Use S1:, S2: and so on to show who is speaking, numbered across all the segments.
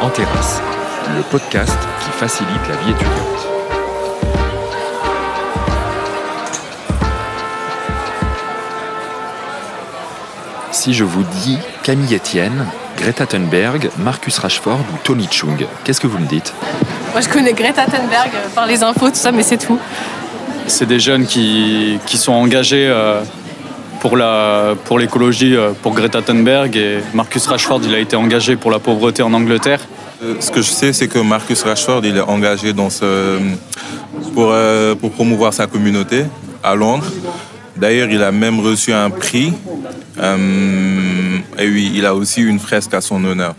S1: En terrasse, le podcast qui facilite la vie étudiante. Si je vous dis Camille Etienne, Greta Thunberg, Marcus Rashford ou Tony Chung, qu'est-ce que vous me dites?
S2: Moi, je connais Greta Thunberg euh, par les infos, tout ça, mais c'est tout.
S3: C'est des jeunes qui, qui sont engagés euh, pour la pour l'écologie euh, pour Greta Thunberg et Marcus Rashford il a été engagé pour la pauvreté en Angleterre.
S4: Ce que je sais, c'est que Marcus Rashford, il est engagé dans ce, pour, euh, promouvoir sa communauté à Londres. D'ailleurs, il a même reçu un prix. Euh, et oui, il a aussi une fresque à son honneur.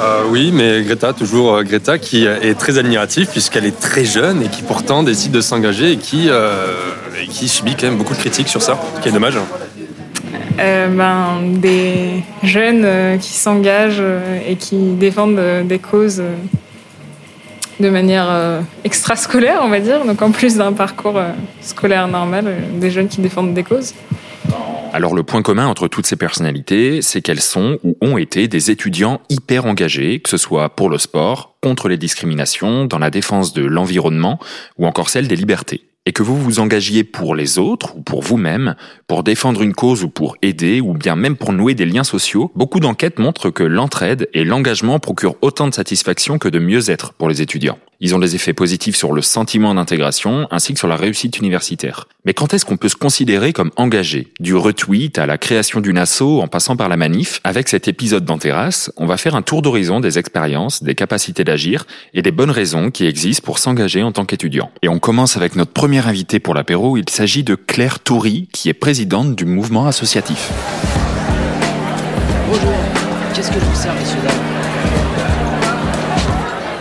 S5: Euh, oui, mais Greta, toujours euh, Greta, qui est très admirative puisqu'elle est très jeune et qui pourtant décide de s'engager et qui, euh, et qui subit quand même beaucoup de critiques sur ça, ce qui est dommage.
S6: Euh, ben, des jeunes euh, qui s'engagent euh, et qui défendent des causes de manière extrascolaire, on va dire. Donc en plus d'un parcours scolaire normal, des jeunes qui défendent des causes.
S1: Alors le point commun entre toutes ces personnalités, c'est qu'elles sont ou ont été des étudiants hyper engagés, que ce soit pour le sport, contre les discriminations, dans la défense de l'environnement ou encore celle des libertés. Et que vous vous engagiez pour les autres ou pour vous-même, pour défendre une cause ou pour aider ou bien même pour nouer des liens sociaux, beaucoup d'enquêtes montrent que l'entraide et l'engagement procurent autant de satisfaction que de mieux-être pour les étudiants. Ils ont des effets positifs sur le sentiment d'intégration ainsi que sur la réussite universitaire. Mais quand est-ce qu'on peut se considérer comme engagé? Du retweet à la création d'une asso en passant par la manif, avec cet épisode dans Terrasse, on va faire un tour d'horizon des expériences, des capacités d'agir et des bonnes raisons qui existent pour s'engager en tant qu'étudiant. Et on commence avec notre premier invité pour l'apéro, il s'agit de Claire Toury, qui est présidente du mouvement associatif.
S7: Bonjour, qu'est-ce que je vous sers, dames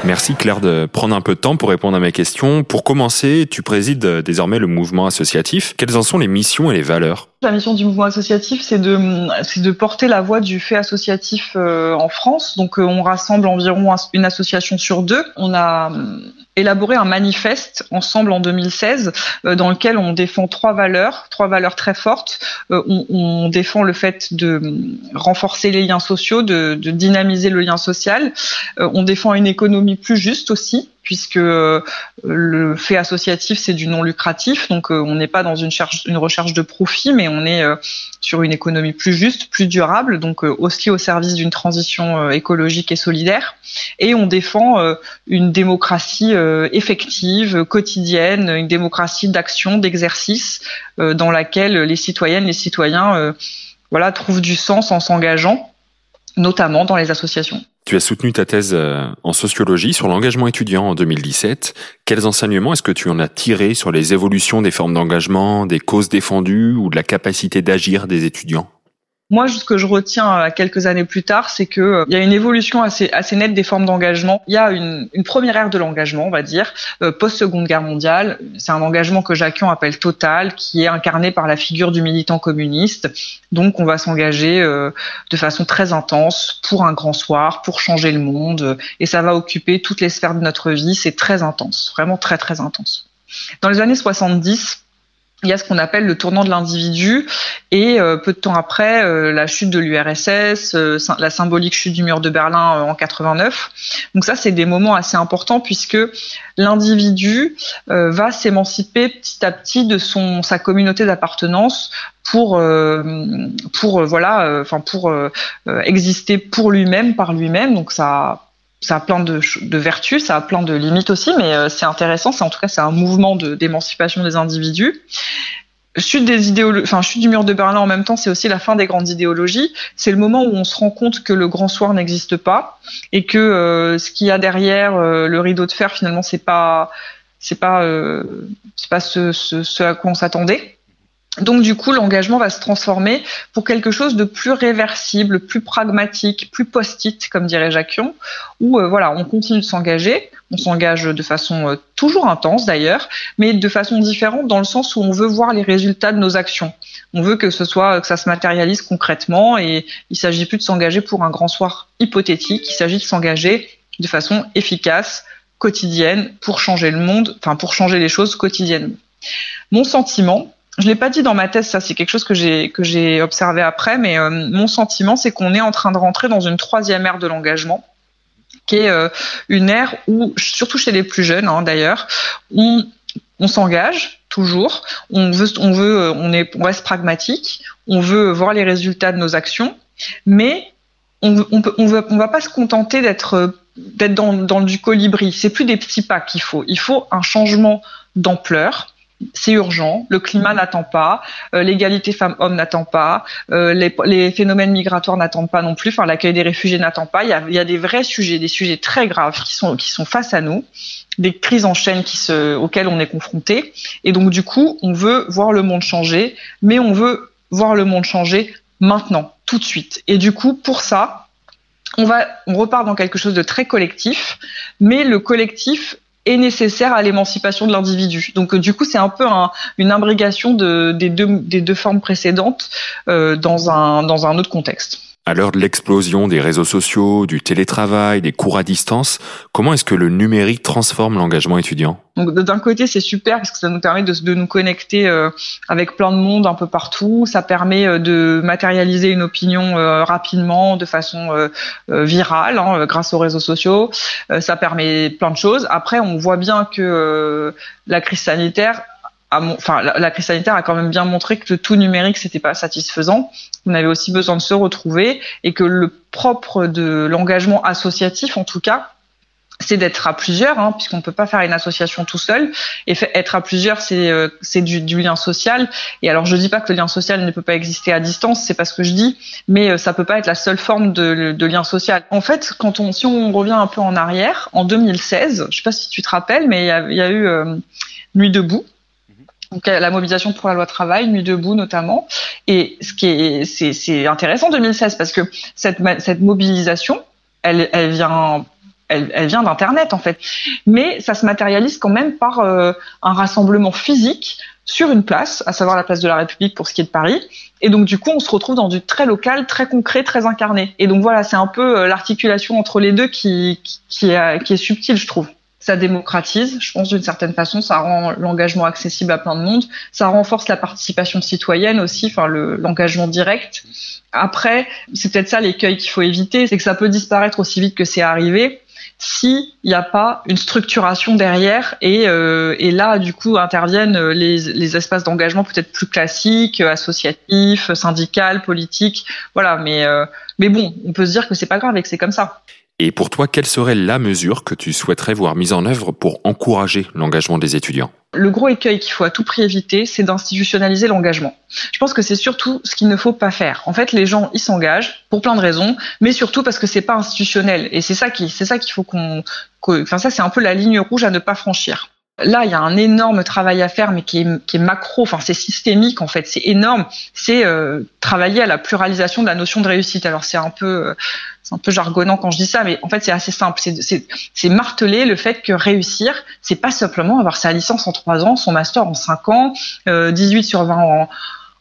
S1: Merci Claire de prendre un peu de temps pour répondre à mes questions. Pour commencer, tu présides euh, désormais le mouvement associatif. Quelles en sont les missions et les valeurs?
S8: La mission du mouvement associatif, c'est de, porter la voix du fait associatif euh, en France. Donc, euh, on rassemble environ un- une association sur deux. On a euh, élaboré un manifeste ensemble en 2016 euh, dans lequel on défend trois valeurs, trois valeurs très fortes. On, défend le fait de renforcer les liens sociaux, de, dynamiser le lien social. On défend une économie plus juste aussi puisque euh, le fait associatif c'est du non lucratif, donc euh, on n'est pas dans une, cherche, une recherche de profit, mais on est euh, sur une économie plus juste, plus durable, donc aussi au service d'une transition écologique et solidaire. Et on défend une démocratie effective, quotidienne, une démocratie d'action, d'exercice, dans laquelle les citoyennes, les citoyens, voilà, trouvent du sens en s'engageant, notamment dans les associations.
S1: Tu as soutenu ta thèse euh, en sociologie sur l'engagement étudiant en 2017. Quels enseignements est-ce que tu en as tiré sur les évolutions des formes d'engagement, des causes défendues ou de la capacité d'agir des étudiants?
S8: Moi, ce que je retiens euh, quelques années plus tard, c'est que euh, il y a une évolution assez, assez nette des formes d'engagement. Il y a une, une première ère de l'engagement, on va dire, euh, post-seconde guerre mondiale. C'est un engagement que Jacquion appelle total, qui est incarné par la figure du militant communiste. Donc, on va s'engager de façon très intense pour un grand soir, pour changer le monde, et ça va occuper toutes les sphères de notre vie. C'est très intense, vraiment très très intense. Dans les années 70, il y a ce qu'on appelle le tournant de l'individu et euh, peu de temps après euh, la chute de l'URSS, euh, la symbolique chute du mur de Berlin euh, en 89. Donc ça c'est des moments assez importants puisque l'individu euh, va s'émanciper petit à petit de son sa communauté d'appartenance pour euh, pour voilà enfin pour exister pour lui-même par lui-même. Donc ça ça a plein de, vertus, ça a plein de limites aussi, mais euh, c'est intéressant. C'est en tout cas c'est un mouvement d'émancipation des individus. Chute des idéolo- enfin chute du mur de Berlin en même temps, c'est aussi la fin des grandes idéologies. C'est le moment où on se rend compte que le grand soir n'existe pas et que euh, ce qu'il y a derrière euh, le rideau de fer finalement c'est pas c'est pas euh, c'est pas ce, ce, ce à quoi on s'attendait. Donc du coup, l'engagement va se transformer pour quelque chose de plus réversible, plus pragmatique, plus post-it, comme dirait Jacquion, où euh, voilà, on continue de s'engager, on s'engage de façon euh, toujours intense d'ailleurs, mais de façon différente dans le sens où on veut voir les résultats de nos actions. On veut que ce soit que ça se matérialise concrètement et il s'agit plus de s'engager pour un grand soir hypothétique, il s'agit de s'engager de façon efficace, quotidienne pour changer le monde, enfin pour changer les choses quotidiennement. Mon sentiment, je l'ai pas dit dans ma thèse, ça c'est quelque chose que j'ai que j'ai observé après, mais euh, mon sentiment c'est qu'on est en train de rentrer dans une troisième ère de l'engagement qui est euh, une ère où, surtout chez les plus jeunes hein, d'ailleurs, on, on s'engage toujours, on veut, on veut, euh, on est, on reste pragmatique, on veut voir les résultats de nos actions, mais on, on, on, veut, on va pas se contenter d'être d'être dans, dans du colibri. C'est plus des petits pas qu'il faut. Il faut un changement d'ampleur c'est urgent, le climat n'attend pas, euh, l'égalité femmes-hommes n'attend pas, euh, les, les, phénomènes migratoires n'attendent pas non plus, enfin l'accueil des réfugiés n'attend pas. Il y, a, il y, a, des vrais sujets, des sujets très graves qui sont qui sont face à nous, des crises en chaîne qui se, auxquelles on est confronté, et donc du coup on veut voir le monde changer, mais on veut voir le monde changer maintenant, tout de suite. Et du coup pour ça, on va, on repart dans quelque chose de très collectif, mais le collectif est nécessaire à l'émancipation de l'individu. Donc du coup, c'est un peu un, une imbrégation de, des, deux, formes précédentes euh, dans un autre contexte.
S1: À l'heure de l'explosion des réseaux sociaux, du télétravail, des cours à distance, comment est-ce que le numérique transforme l'engagement étudiant?
S8: D'un côté, c'est super parce que ça nous permet de, de nous connecter euh, avec plein de monde un peu partout. Ça permet euh, de matérialiser une opinion euh, rapidement, de façon euh, euh, virale, hein, grâce aux réseaux sociaux. Euh, ça permet plein de choses. Après, on voit bien que la crise sanitaire enfin, la, crise sanitaire a quand même bien montré que tout numérique c'était pas satisfaisant. On avait aussi besoin de se retrouver et que le propre de l'engagement associatif, en tout cas, c'est d'être à plusieurs, hein, puisqu'on ne peut pas faire une association tout seul. Et être à plusieurs, c'est euh, du, lien social. Et alors, je dis pas que le lien social ne peut pas exister à distance, c'est pas ce que je dis, mais euh, ça peut pas être la seule forme de, lien social. En fait, quand on, si on revient un peu en arrière, en 2016, je sais pas si tu te rappelles, mais il y a, eu euh, Nuit debout donc la mobilisation pour la loi travail, Nuit debout notamment. Et ce qui est, c'est, c'est intéressant 2016 parce que cette, cette mobilisation, elle, elle vient, elle, elle vient d'internet en fait, mais ça se matérialise quand même par euh, un rassemblement physique sur une place, à savoir la place de la République pour ce qui est de Paris. Et donc du coup, on se retrouve dans du très local, très concret, très incarné. Et donc voilà, c'est un peu euh, l'articulation entre les deux qui, qui, qui, est, qui est subtile, je trouve ça démocratise, je pense d'une certaine façon, ça rend l'engagement accessible à plein de monde, ça renforce la participation citoyenne aussi, enfin l'engagement direct. Après, c'est peut-être ça l'écueil qu'il faut éviter, c'est que ça peut disparaître aussi vite que c'est arrivé s'il n'y a pas une structuration derrière et, euh, et là du coup interviennent les, les espaces d'engagement peut-être plus classiques, associatifs, syndicales, politiques, voilà. Mais euh, mais bon, on peut se dire que c'est pas grave et que c'est comme ça.
S1: Et pour toi, quelle serait la mesure que tu souhaiterais voir mise en œuvre pour encourager l'engagement des étudiants?
S8: Le gros écueil qu'il faut à tout prix éviter, c'est d'institutionnaliser l'engagement. Je pense que c'est surtout ce qu'il ne faut pas faire. En fait, les gens, ils s'engagent pour plein de raisons, mais surtout parce que c'est pas institutionnel. Et c'est ça qui, c'est ça qu'il faut qu'on, qu enfin ça, c'est un peu la ligne rouge à ne pas franchir. Là, il y a un énorme travail à faire, mais qui est, qui est macro, enfin c'est systémique en fait, c'est énorme. C'est euh, travailler à la pluralisation de la notion de réussite. Alors c'est un peu, c'est un peu jargonnant quand je dis ça, mais en fait c'est assez simple. C'est marteler le fait que réussir, c'est pas simplement avoir sa licence en trois ans, son master en cinq ans, euh, 18 sur 20 en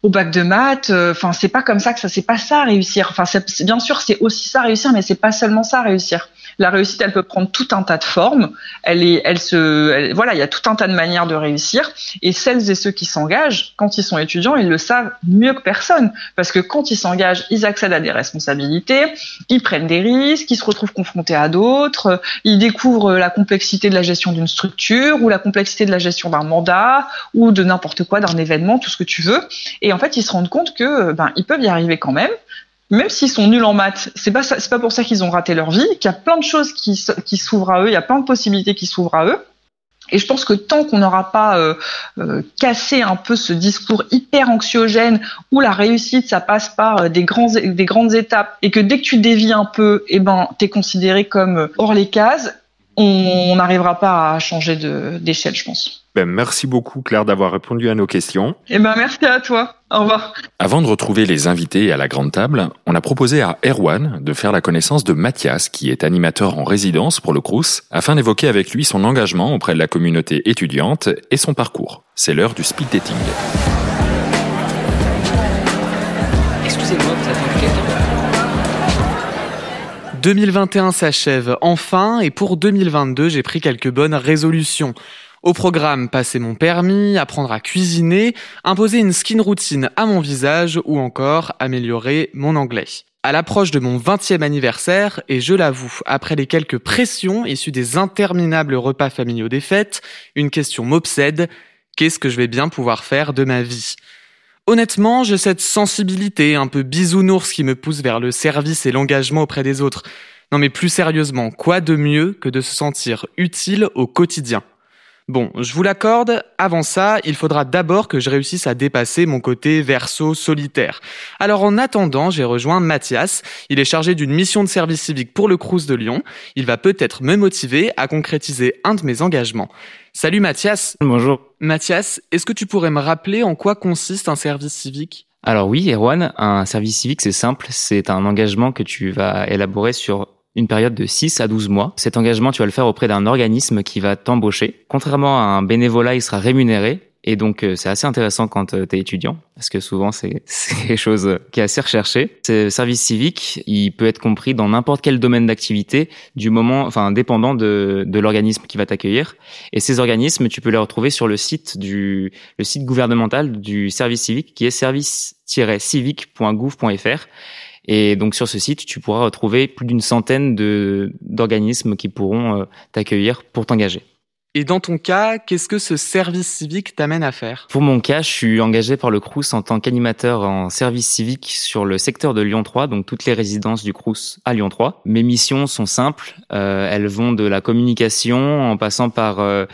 S8: au bac de maths. Enfin, c'est pas comme ça que ça. C'est pas ça réussir. Enfin, bien sûr, c'est aussi ça réussir, mais c'est pas seulement ça réussir. La réussite, elle peut prendre tout un tas de formes. Elle est, elle se, voilà, il y a tout un tas de manières de réussir. Et celles et ceux qui s'engagent, quand ils sont étudiants, ils le savent mieux que personne, parce que quand ils s'engagent, ils accèdent à des responsabilités, ils prennent des risques, ils se retrouvent confrontés à d'autres, ils découvrent la complexité de la gestion d'une structure ou la complexité de la gestion d'un mandat ou de n'importe quoi, d'un événement, tout ce que tu veux. Et en fait, ils se rendent compte que ben ils peuvent y arriver quand même, même s'ils sont nuls en maths, c'est pas pas pour ça qu'ils ont raté leur vie, qu'il y a plein de choses qui, s'ouvrent à eux, il y a plein de possibilités qui s'ouvrent à eux. Et je pense que tant qu'on n'aura pas euh, euh, cassé un peu ce discours hyper anxiogène où la réussite ça passe par des grands des grandes étapes et que dès que tu dévies un peu, eh ben t'es considéré comme hors les cases, on n'arrivera pas à changer d'échelle, je pense.
S1: Ben, merci beaucoup Claire d'avoir répondu à nos questions.
S8: Et eh ben merci à toi. Au revoir.
S1: Avant de retrouver les invités à la grande table, on a proposé à Erwan de faire la connaissance de Mathias, qui est animateur en résidence pour le Crous, afin d'évoquer avec lui son engagement auprès de la communauté étudiante et son parcours. C'est l'heure du speed dating.
S7: Excusez-moi, vous attendez quelqu'un?
S9: 2021 s'achève enfin et pour 2022 j'ai pris quelques bonnes résolutions. Au programme, passer mon permis, apprendre à cuisiner, imposer une skin routine à mon visage ou encore améliorer mon anglais. À l'approche de mon 20e anniversaire, et je l'avoue, après les quelques pressions issues des interminables repas familiaux des fêtes, une question m'obsède. Qu'est-ce que je vais bien pouvoir faire de ma vie? Honnêtement, j'ai cette sensibilité un peu bisounours qui me pousse vers le service et l'engagement auprès des autres. Non mais plus sérieusement, quoi de mieux que de se sentir utile au quotidien? Bon, je vous l'accorde, avant ça, il faudra d'abord que je réussisse à dépasser mon côté verso solitaire. Alors en attendant, j'ai rejoint Mathias. Il est chargé d'une mission de service civique pour le Crous de Lyon. Il va peut-être me motiver à concrétiser un de mes engagements. Salut Mathias.
S10: Bonjour.
S9: Mathias, est-ce que tu pourrais me rappeler en quoi consiste un service civique?
S10: Alors oui, Erwan, un service civique, c'est simple. C'est un engagement que tu vas élaborer sur une période de 6 à 12 mois. Cet engagement, tu vas le faire auprès d'un organisme qui va t'embaucher. Contrairement à un bénévolat, il sera rémunéré. Et donc, euh, c'est assez intéressant quand euh, tu es étudiant, parce que souvent, c'est quelque chose qui est assez recherché. Ce service civique, il peut être compris dans n'importe quel domaine d'activité, du moment, enfin, dépendant de, de l'organisme qui va t'accueillir. Et ces organismes, tu peux les retrouver sur le site du le site gouvernemental du service civique, qui est service-civique.gouv.fr. Et donc sur ce site, tu pourras retrouver plus d'une centaine de d'organismes qui pourront euh, t'accueillir pour t'engager.
S9: Et dans ton cas, qu'est-ce que ce service civique t'amène à faire?
S10: Pour mon cas, je suis engagé par le Crous en tant qu'animateur en service civique sur le secteur de Lyon 3, donc toutes les résidences du Crous à Lyon 3. Mes missions sont simples, euh, elles vont de la communication en passant par euh,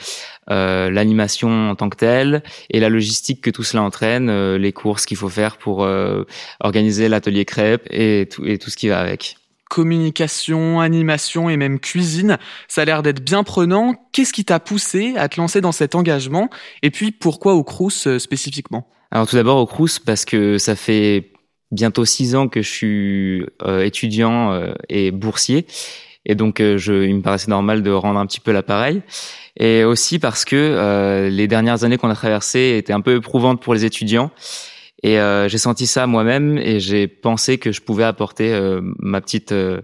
S10: euh, l'animation en tant que telle et la logistique que tout cela entraîne, les courses qu'il faut faire pour organiser l'atelier crêpe et tout ce qui va avec
S9: communication, animation et même cuisine. Ça a l'air d'être bien prenant. Qu'est-ce qui t'a poussé à te lancer dans cet engagement? Et puis pourquoi au Crous euh, spécifiquement?
S10: Alors tout d'abord au Crous parce que ça fait bientôt six ans que je suis euh, étudiant euh, et boursier. Et donc je, il me paraissait normal de rendre un petit peu l'appareil. Et aussi parce que les dernières années qu'on a traversées étaient un peu éprouvantes pour les étudiants. Et euh, j'ai senti ça moi-même et j'ai pensé que je pouvais apporter euh, ma petite euh,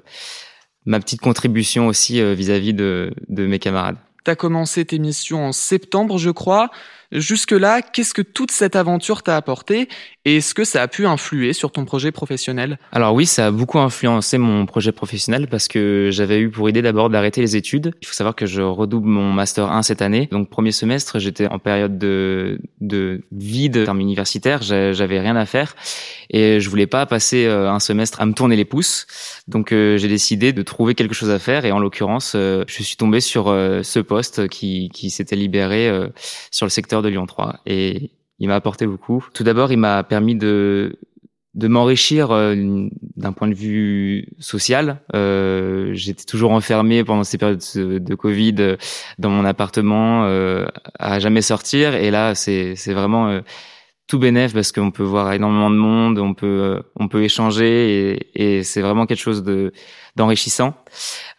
S10: ma petite contribution aussi vis-à-vis de, de mes camarades.
S9: Tu as commencé tes missions en septembre, je crois. Jusque-là, qu'est-ce que toute cette aventure t'a apporté et est-ce que ça a pu influer sur ton projet professionnel?
S10: Alors oui, ça a beaucoup influencé mon projet professionnel parce que j'avais eu pour idée d'abord d'arrêter les études. Il faut savoir que je redouble mon master 1 cette année. Donc premier semestre, j'étais en période de, de vide terme universitaire, j'avais rien à faire et je voulais pas passer euh, un semestre à me tourner les pouces. Donc euh, j'ai décidé de trouver quelque chose à faire et en l'occurrence, euh, je suis tombé sur ce poste qui, qui s'était libéré sur le secteur de Lyon 3 et il m'a apporté beaucoup. Tout d'abord, il m'a permis de de m'enrichir d'un point de vue social. Euh, J'étais toujours enfermé pendant ces périodes de Covid dans mon appartement, euh, à jamais sortir. Et là, c'est vraiment tout bénéf parce qu'on peut voir énormément de monde, on peut euh, on peut échanger et, et c'est vraiment quelque chose de d'enrichissant.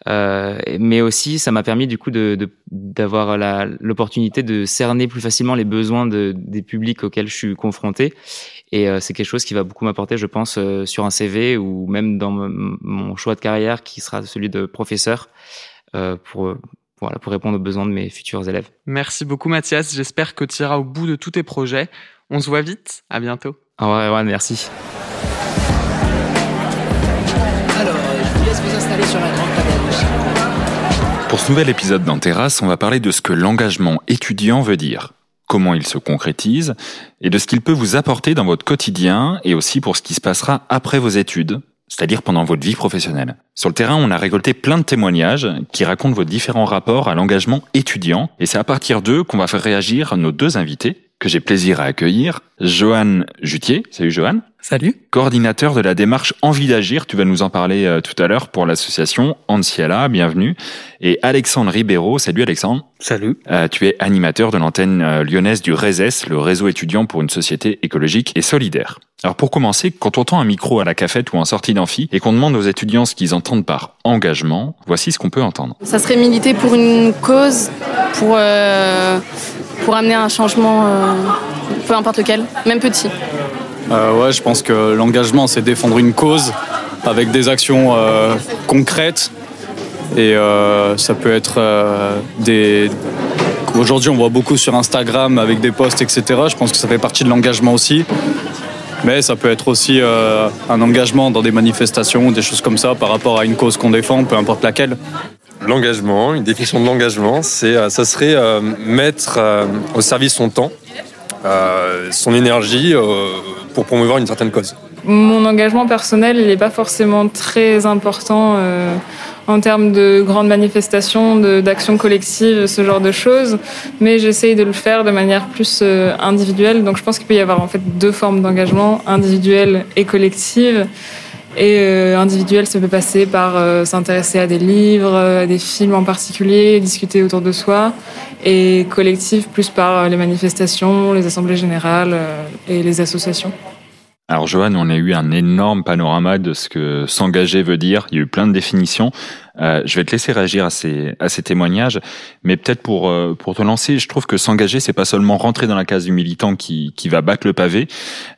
S10: Euh, mais aussi, ça m'a permis du coup de d'avoir l'opportunité de cerner plus facilement les besoins de, des publics auxquels je suis confronté. Et euh, c'est quelque chose qui va beaucoup m'apporter, je pense, euh, sur un CV ou même dans mon choix de carrière qui sera celui de professeur pour voilà, pour répondre aux besoins de mes futurs élèves.
S9: Merci beaucoup Mathias, j'espère que tu iras au bout de tous tes projets. On se voit vite. À bientôt.
S10: Au revoir, merci.
S7: Alors, je vous laisse vous installer sur la grande table
S1: Pour ce nouvel épisode dans Terrasse, on va parler de ce que l'engagement étudiant veut dire, comment il se concrétise et de ce qu'il peut vous apporter dans votre quotidien et aussi pour ce qui se passera après vos études, c'est-à-dire pendant votre vie professionnelle. Sur le terrain, on a récolté plein de témoignages qui racontent vos différents rapports à l'engagement étudiant et c'est à partir d'eux qu'on va faire réagir nos deux invités que j'ai plaisir à accueillir, Johan Jutier. Salut Johan.
S11: Salut.
S1: Coordinateur de la démarche Envie d'agir, tu vas nous en parler euh, tout à l'heure pour l'association Anciala, bienvenue. Et Alexandre Ribeiro, salut Alexandre.
S11: Salut.
S1: Euh, tu es animateur de l'antenne euh, lyonnaise du RESES, le réseau étudiant pour une société écologique et solidaire. Alors pour commencer, quand on tend un micro à la cafette ou en sortie d'amphi et qu'on demande aux étudiants ce qu'ils entendent par engagement, voici ce qu'on peut entendre.
S2: Ça serait militer pour une cause, pour pour amener un changement, euh, peu importe lequel, même petit
S3: euh, Ouais, je pense que l'engagement, c'est défendre une cause avec des actions euh, concrètes. Et ça peut être des. Aujourd'hui, on voit beaucoup sur Instagram avec des posts, etc. Je pense que ça fait partie de l'engagement aussi. Mais ça peut être aussi un engagement dans des manifestations, des choses comme ça, par rapport à une cause qu'on défend, peu importe laquelle.
S5: L'engagement, une définition de l'engagement, c'est, ça serait mettre au service son temps, son énergie pour promouvoir une certaine cause.
S6: Mon engagement personnel, il n'est pas forcément très important euh, en termes de grandes manifestations, d'actions collectives, ce genre de choses, mais j'essaye de le faire de manière plus euh, individuelle. Donc je pense qu'il peut y avoir en fait deux formes d'engagement, individuelle et collective. Et euh, individuel, ça peut passer par s'intéresser à des livres, à des films en particulier, discuter autour de soi. Et collectif, plus par les manifestations, les assemblées générales et les associations.
S1: Alors Johan, on a eu un énorme panorama de ce que s'engager veut dire. Il y a eu plein de définitions. Euh, je vais te laisser réagir à ces, à ces témoignages, mais peut-être pour, euh, pour te lancer, je trouve que s'engager, c'est pas seulement rentrer dans la case du militant qui, qui va battre le pavé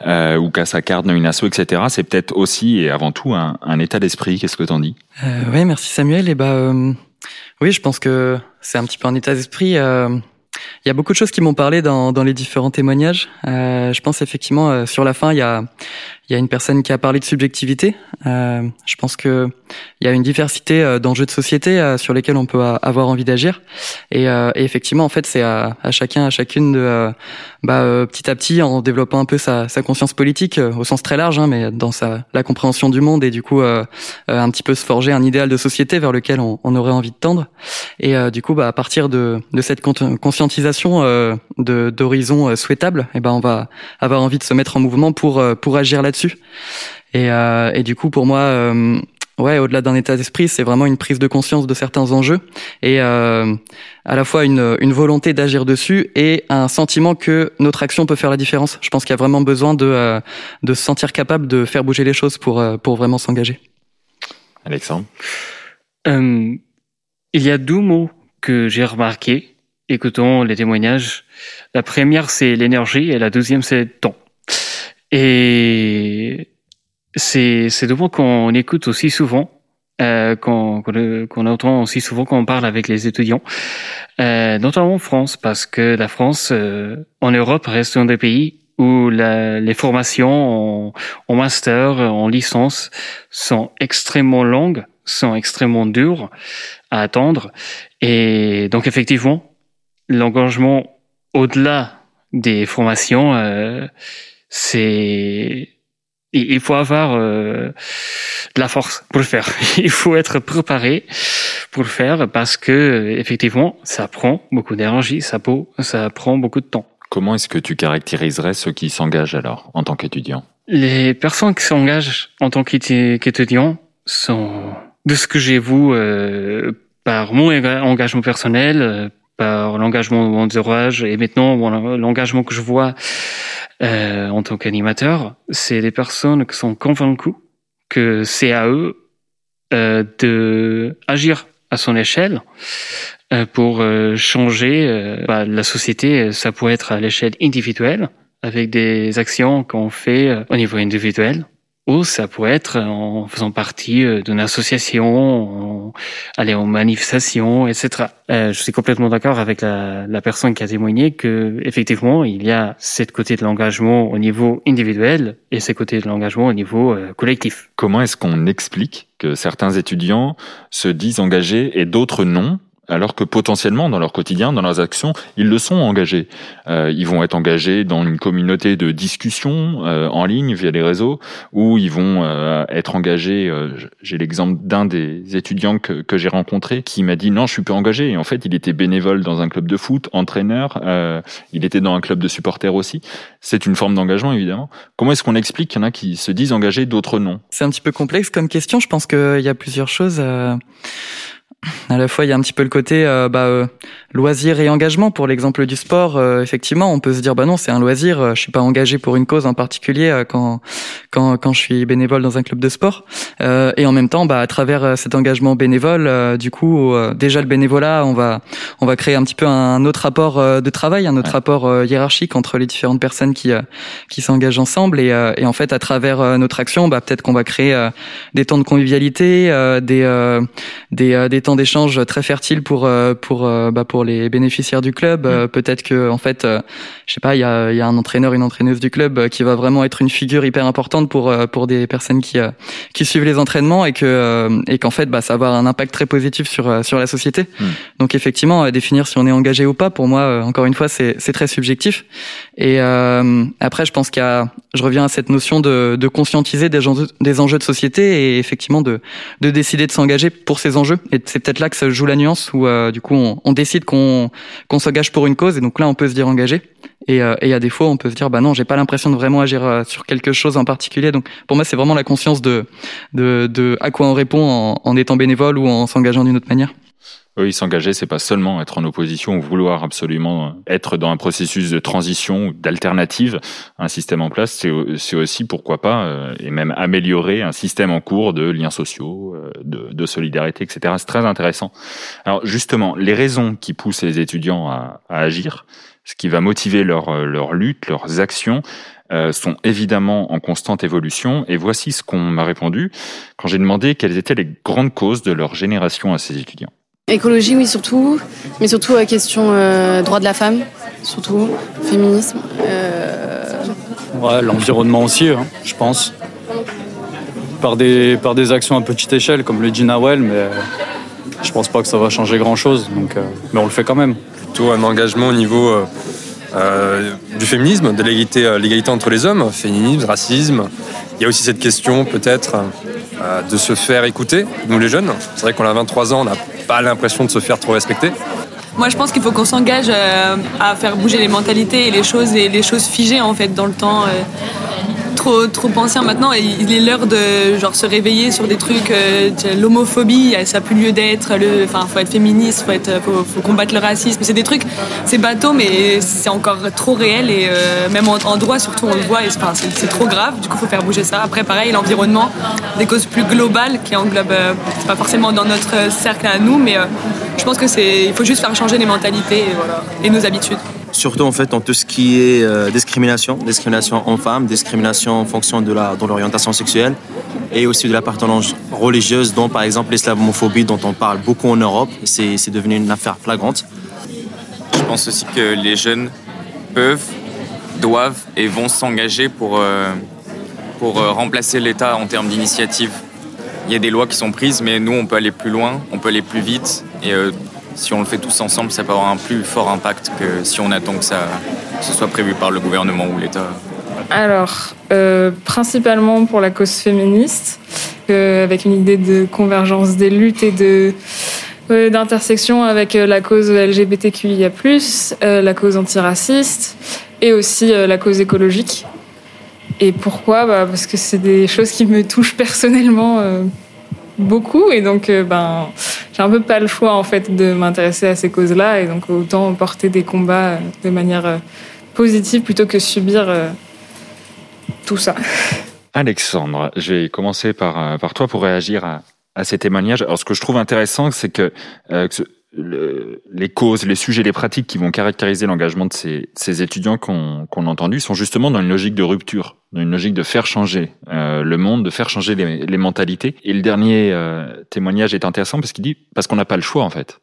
S1: euh, ou qu'à sa carte dans une asso, etc. C'est peut-être aussi et avant tout un, un état d'esprit. Qu'est-ce que t'en dis?
S11: Euh, Oui, merci Samuel. Et bah euh, oui, je pense que c'est un petit peu un état d'esprit. Il y a beaucoup de choses qui m'ont parlé dans, les différents témoignages. Euh, je pense effectivement euh, sur la fin, il y a, il y a une personne qui a parlé de subjectivité. Euh, je pense que il y a une diversité euh, d'enjeux de société euh, sur lesquels on peut avoir envie d'agir. Et, et, effectivement, en fait, c'est à, chacun, à chacune de bah, petit à petit, en développant un peu sa, conscience politique au sens très large, hein, mais dans sa la compréhension du monde et du coup un petit peu se forger un idéal de société vers lequel on, aurait envie de tendre. Et du coup, bah, à partir de, de cette conscientisation d'horizons souhaitables, et eh ben on va avoir envie de se mettre en mouvement pour pour agir là-dessus et, euh, et du coup, pour moi, euh, ouais, au-delà d'un état d'esprit, c'est vraiment une prise de conscience de certains enjeux et euh, à la fois une, une volonté d'agir dessus et un sentiment que notre action peut faire la différence. Je pense qu'il y a vraiment besoin de, euh, de se sentir capable de faire bouger les choses pour, euh, pour vraiment s'engager.
S1: Alexandre?
S12: Euh, Il y a deux mots que j'ai remarqués, écoutons les témoignages. La première, c'est l'énergie et la deuxième, c'est le temps. Et c'est deux points qu'on écoute aussi souvent, euh, qu'on qu'on entend aussi souvent quand on parle avec les étudiants, euh, notamment en France, parce que la France, euh, en Europe, reste un des pays où la, les formations en, en, master, en licence, sont extrêmement longues, sont extrêmement dures à attendre. Et donc effectivement, l'engagement au-delà des formations, euh, c'est il faut avoir euh, de la force pour le faire. Il faut être préparé pour le faire parce que effectivement, ça prend beaucoup d'énergie, ça, ça prend beaucoup de temps.
S1: Comment est-ce que tu caractériserais ceux qui s'engagent alors en tant qu'étudiant?
S12: Les personnes qui s'engagent en tant qu'étudiant sont, de ce que j'ai vu, euh, par mon engagement personnel, euh, par l'engagement de mon entourage et maintenant l'engagement que je vois euh, en tant qu'animateur, c'est des personnes qui sont convaincues que c'est à eux euh, de agir à son échelle euh, pour euh, changer euh, bah, la société. Ça pourrait être à l'échelle individuelle avec des actions qu'on fait euh, au niveau individuel ou ça pourrait être en faisant partie euh, d'une association, en, aller en manifestation, etc. Euh, je suis complètement d'accord avec la, la, personne qui a témoigné que effectivement il y a cette côté de l'engagement au niveau individuel et ce côté de l'engagement au niveau euh, collectif.
S1: Comment est-ce qu'on explique que certains étudiants se disent engagés et d'autres non? Alors que potentiellement dans leur quotidien, dans leurs actions, ils le sont engagés. Euh, ils vont être engagés dans une communauté de discussion euh, en ligne via les réseaux, ou ils vont euh, être engagés. Euh, j'ai l'exemple d'un des étudiants que, que j'ai rencontré qui m'a dit non, je suis pas engagé. Et en fait, il était bénévole dans un club de foot, entraîneur. Euh, il était dans un club de supporters aussi. C'est une forme d'engagement évidemment. Comment est-ce qu'on explique qu'il y en a qui se disent engagés, d'autres non?
S11: C'est un petit peu complexe comme question. Je pense qu'il y a plusieurs choses à la fois il y a un petit peu le côté euh, bah, euh, loisir et engagement pour l'exemple du sport euh, effectivement. On peut se dire bah non c'est un loisir euh, je suis pas engagé pour une cause en particulier quand quand quand je suis bénévole dans un club de sport. Et en même temps bah à travers cet engagement bénévole du coup déjà le bénévolat on va on va créer un petit peu un autre rapport de travail un autre rapport hiérarchique entre les différentes personnes qui qui s'engagent ensemble. Et, et en fait à travers notre action bah peut-être qu'on va créer des temps de convivialité des des des temps d'échange très fertiles pour pour bah, pour les bénéficiaires du club.
S1: Mm.
S11: Peut-être que en fait, je sais pas, il y a y a un entraîneur, une entraîneuse du club qui va vraiment être une figure hyper importante pour pour des personnes qui qui suivent les entraînements et que et qu'en fait, bah, ça va avoir un impact très positif sur sur la société.
S1: Mm.
S11: Donc effectivement, définir si on est engagé ou pas, pour moi, encore une fois, c'est c'est très subjectif. Et après, je pense qu'il y a, je reviens à cette notion de, de conscientiser des enjeux, des enjeux de société et effectivement de, de décider de s'engager pour ces enjeux. Et c'est peut-être là que se joue la nuance où euh, du coup on, on décide qu'on qu'on s'engage pour une cause et donc là on peut se dire engagé. Et, euh, et à défaut on peut se dire bah non j'ai pas l'impression de vraiment agir euh, sur quelque chose en particulier. Donc pour moi c'est vraiment la conscience de, de, de à quoi on répond en, en étant bénévole ou en s'engageant d'une autre manière.
S1: Oui, s'engager, c'est pas seulement être en opposition ou vouloir absolument être dans un processus de transition ou d'alternative à un système en place. C'est aussi, pourquoi pas, euh, et même améliorer un système en cours de liens sociaux, euh, de, solidarité, etc. C'est très intéressant. Alors justement, les raisons qui poussent les étudiants à, agir, ce qui va motiver leur, leur lutte, leurs actions, euh, sont évidemment en constante évolution. Et voici ce qu'on m'a répondu quand j'ai demandé quelles étaient les grandes causes de leur génération à ces étudiants.
S2: Écologie, oui, surtout, mais surtout la question euh, droit de la femme, surtout, féminisme. Euh...
S3: Ouais, l'environnement aussi, hein, je pense. Par des, par des actions à petite échelle, comme le dit Nawel, mais je pense pas que ça va changer grand-chose, donc, euh, mais on le fait quand même.
S5: Plutôt un engagement au niveau euh, du féminisme, de l'égalité, l'égalité entre les hommes, féminisme, racisme. Il y a aussi cette question peut-être euh, de se faire écouter, nous les jeunes. C'est vrai qu'on a 23 ans, on n'a pas l'impression de se faire trop respecter.
S13: Moi, je pense qu'il faut qu'on s'engage euh, à faire bouger les mentalités et les choses, et les choses figées en fait dans le temps. Trop, trop ancien maintenant. Et il est l'heure de genre se réveiller sur des trucs. Euh, L'homophobie, ça n'a plus lieu d'être. Enfin, faut être féministe, faut, faut, combattre le racisme. C'est des trucs, c'est bateau, mais c'est encore trop réel et euh, même en, droit surtout on le voit. C'est trop grave. Du coup, faut faire bouger ça. Après, pareil, l'environnement, des causes plus globales qui englobent, euh, c'est pas forcément dans notre cercle à nous, mais je pense que c'est, il faut juste faire changer les mentalités et, voilà, et nos habitudes
S14: surtout en fait en tout ce qui est euh, discrimination, discrimination en femmes, discrimination en fonction de l'orientation sexuelle et aussi de l'appartenance religieuse, dont par exemple l'islamophobie dont on parle beaucoup en Europe, c'est devenu une affaire flagrante.
S15: Je pense aussi que les jeunes peuvent, doivent et vont s'engager pour euh, euh, remplacer l'État en termes d'initiative. Il y a des lois qui sont prises, mais nous on peut aller plus loin, on peut aller plus vite et si on le fait tous ensemble, ça peut avoir un plus fort impact que si on attend que ça que ce soit prévu par le gouvernement ou l'État.
S6: Alors, euh, principalement pour la cause féministe, euh, avec une idée de convergence des luttes et de euh, d'intersection avec la cause LGBTQIA+, la cause antiraciste et aussi la cause écologique. Et pourquoi? Bah Parce que c'est des choses qui me touchent personnellement beaucoup et donc ben j'ai un peu pas le choix en fait de m'intéresser à ces causes-là et donc autant porter des combats de manière positive plutôt que subir tout ça.
S1: Alexandre, je vais commencer par, par toi pour réagir à, à ces témoignages. Alors, ce que je trouve intéressant, c'est que, euh, le, les causes, les sujets, les pratiques qui vont caractériser l'engagement de ces, ces étudiants qu'on a entendus sont justement dans une logique de rupture, dans une logique de faire changer euh, le monde, de faire changer les, les mentalités. Et le dernier euh, témoignage est intéressant parce qu'il dit parce qu'on n'a pas le choix en fait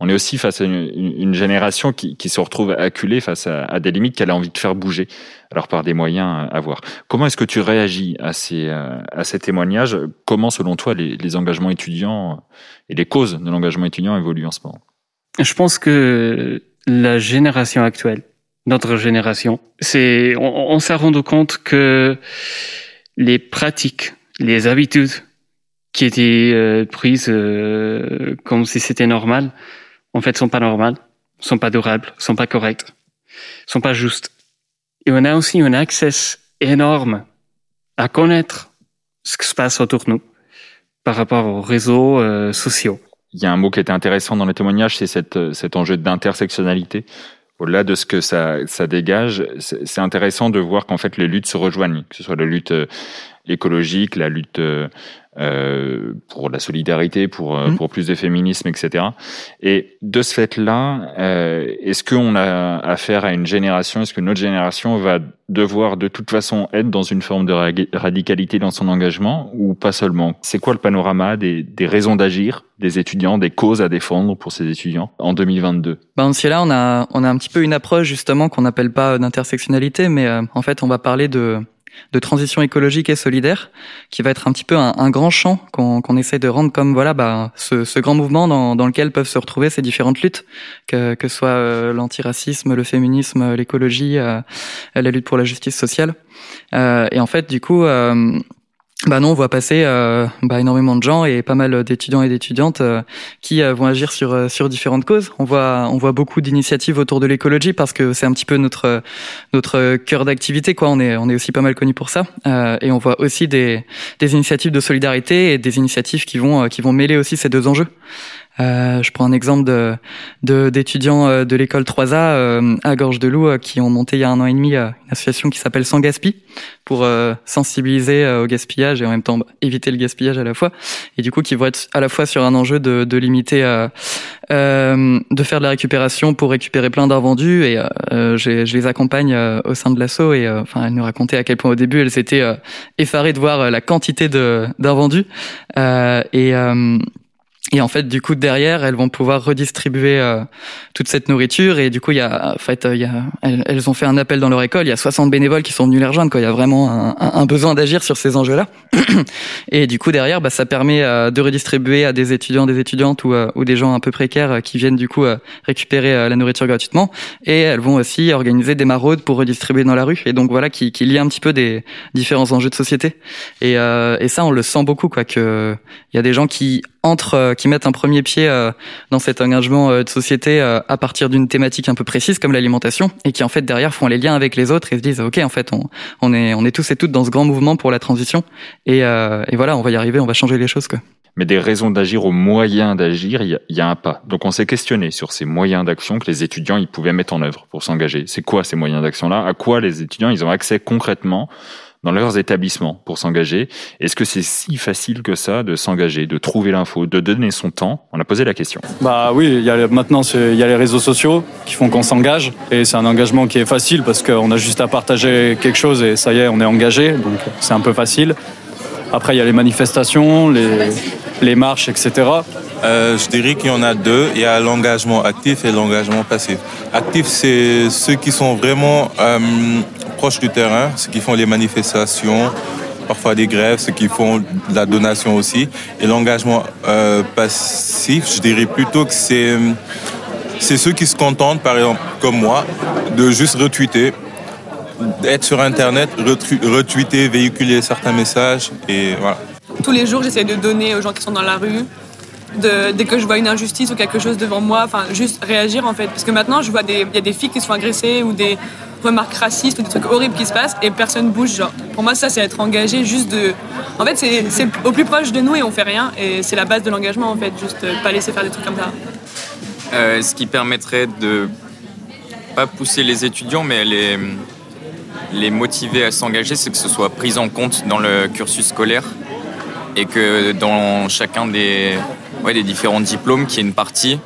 S1: on est aussi face à une, génération qui, se retrouve acculée face à, des limites qu'elle a envie de faire bouger, alors par des moyens à voir. Comment est-ce que tu réagis à ces, à ces témoignages? Comment, selon toi, les, engagements étudiants et les causes de l'engagement étudiant évoluent en ce moment?
S12: Je pense que la génération actuelle, notre génération, c'est, on s'est rendu compte que les pratiques, les habitudes qui étaient euh, prises euh, comme si c'était normal, en fait, sont pas normales, sont pas durables, sont pas correctes, sont pas justes. Et on a aussi un accès énorme à connaître ce qui se passe autour de nous par rapport aux réseaux euh, sociaux.
S1: Il y a un mot qui était intéressant dans le témoignage, c'est cette, cet enjeu d'intersectionnalité. Au-delà de ce que ça, ça dégage, c'est intéressant de voir qu'en fait les luttes se rejoignent, que ce soit la lutte écologique, la lutte euh, pour la solidarité, pour, euh, mmh. pour plus de féminisme, etc. Et de ce fait-là, euh, est-ce qu'on a affaire à une génération, est-ce que notre génération va devoir de toute façon être dans une forme de radicalité dans son engagement ou pas seulement? C'est quoi le panorama des, des raisons d'agir des étudiants, des causes à défendre pour ces étudiants en 2022
S11: ben, là, on a, on a un petit peu une approche justement qu'on n'appelle pas d'intersectionnalité, mais en fait, on va parler de de transition écologique et solidaire, qui va être un petit peu un, grand champ qu'on essaie de rendre comme voilà bah, ce, grand mouvement dans, dans, lequel peuvent se retrouver ces différentes luttes, que, que soit euh, l'antiracisme, le féminisme, l'écologie, euh, la lutte pour la justice sociale. Euh, et en fait, du coup, bah non, on voit passer euh, bah, énormément de gens et pas mal d'étudiants et d'étudiantes euh, qui euh, vont agir sur sur différentes causes. On voit on voit beaucoup d'initiatives autour de l'écologie parce que c'est un petit peu notre notre cœur d'activité quoi. On est on est aussi pas mal connu pour ça et on voit aussi des des initiatives de solidarité et des initiatives qui vont qui vont mêler aussi ces deux enjeux. Euh, je prends un exemple de d'étudiants euh, de, l'école 3A euh, à Gorge de Loup qui ont monté il y a un an et demi une association qui s'appelle Sans Gaspi pour sensibiliser au gaspillage et en même temps bah, éviter le gaspillage à la fois. Et du coup, qui vont être à la fois sur un enjeu de, de limiter, de faire de la récupération pour récupérer plein d'invendus. Et je, je les accompagne au sein de l'asso et enfin, elles nous racontaient à quel point au début elles étaient effarées de voir la quantité d'invendus et et en fait, du coup, derrière, elles vont pouvoir redistribuer euh, toute cette nourriture. Et du coup, il y a, en fait, il y a, elles, ont fait un appel dans leur école. Il y a 60 bénévoles qui sont venus les rejoindre. Quoi. Il y a vraiment un, besoin d'agir sur ces enjeux-là. et du coup, derrière, bah, ça permet euh, de redistribuer à des étudiants, des étudiantes ou, euh, des gens un peu précaires qui viennent du coup récupérer la nourriture gratuitement. Et elles vont aussi organiser des maraudes pour redistribuer dans la rue. Et donc voilà, qui, qui lie un petit peu des différents enjeux de société. Et, et ça, on le sent beaucoup, quoi. Que il y a des gens qui entre euh, qui mettent un premier pied euh, dans cet engagement euh, de société à partir d'une thématique un peu précise comme l'alimentation et qui en fait derrière font les liens avec les autres et se disent ok en fait on, on est on est tous et toutes dans ce grand mouvement pour la transition et, et voilà on va y arriver on va changer les choses quoi
S1: mais des raisons d'agir aux moyens d'agir, il y, y, a un pas. Donc on s'est questionné sur ces moyens d'action que les étudiants ils pouvaient mettre en œuvre pour s'engager. C'est quoi ces moyens d'action-là? À quoi les étudiants ils ont accès concrètement dans leurs établissements pour s'engager. Est-ce que c'est si facile que ça de s'engager, de trouver l'info, de donner son temps? On a posé la question.
S3: Bah oui, il y a, maintenant il y a les réseaux sociaux qui font qu'on s'engage et c'est un engagement qui est facile parce qu'on a juste à partager quelque chose et ça y est, on est engagé, donc c'est un peu facile. Après, il y a les manifestations, les, les marches, etc.
S4: Euh, je dirais qu'il y en a deux. Il y a l'engagement actif et l'engagement passif. Actif, c'est ceux qui sont vraiment euh, proches du terrain, ceux qui font les manifestations, parfois des grèves, ceux qui font la donation aussi. Et l'engagement euh, passif, je dirais plutôt que c'est c'est ceux qui se contentent, par exemple, comme moi, de juste retweeter, d'être sur Internet, retweeter, véhiculer certains messages et voilà.
S13: Tous les jours, j'essaie de donner aux gens qui sont dans la rue, dès que je vois une injustice ou quelque chose devant moi, enfin juste réagir en fait. Parce que maintenant, je vois des, y a des filles qui se font agresser ou des remarques racistes ou des trucs horribles qui se passent et personne bouge. Genre, pour moi, ça, c'est être engagé juste de. En fait, c'est au plus proche de nous et on fait rien. Et c'est la base de l'engagement en fait, juste pas laisser faire des trucs comme ça.
S15: Euh, ce qui permettrait de pas pousser les étudiants, mais les, les motiver à s'engager, c'est que ce soit pris en compte dans le cursus scolaire et que dans chacun des, ouais, des différents diplômes, qu'il y ait une partie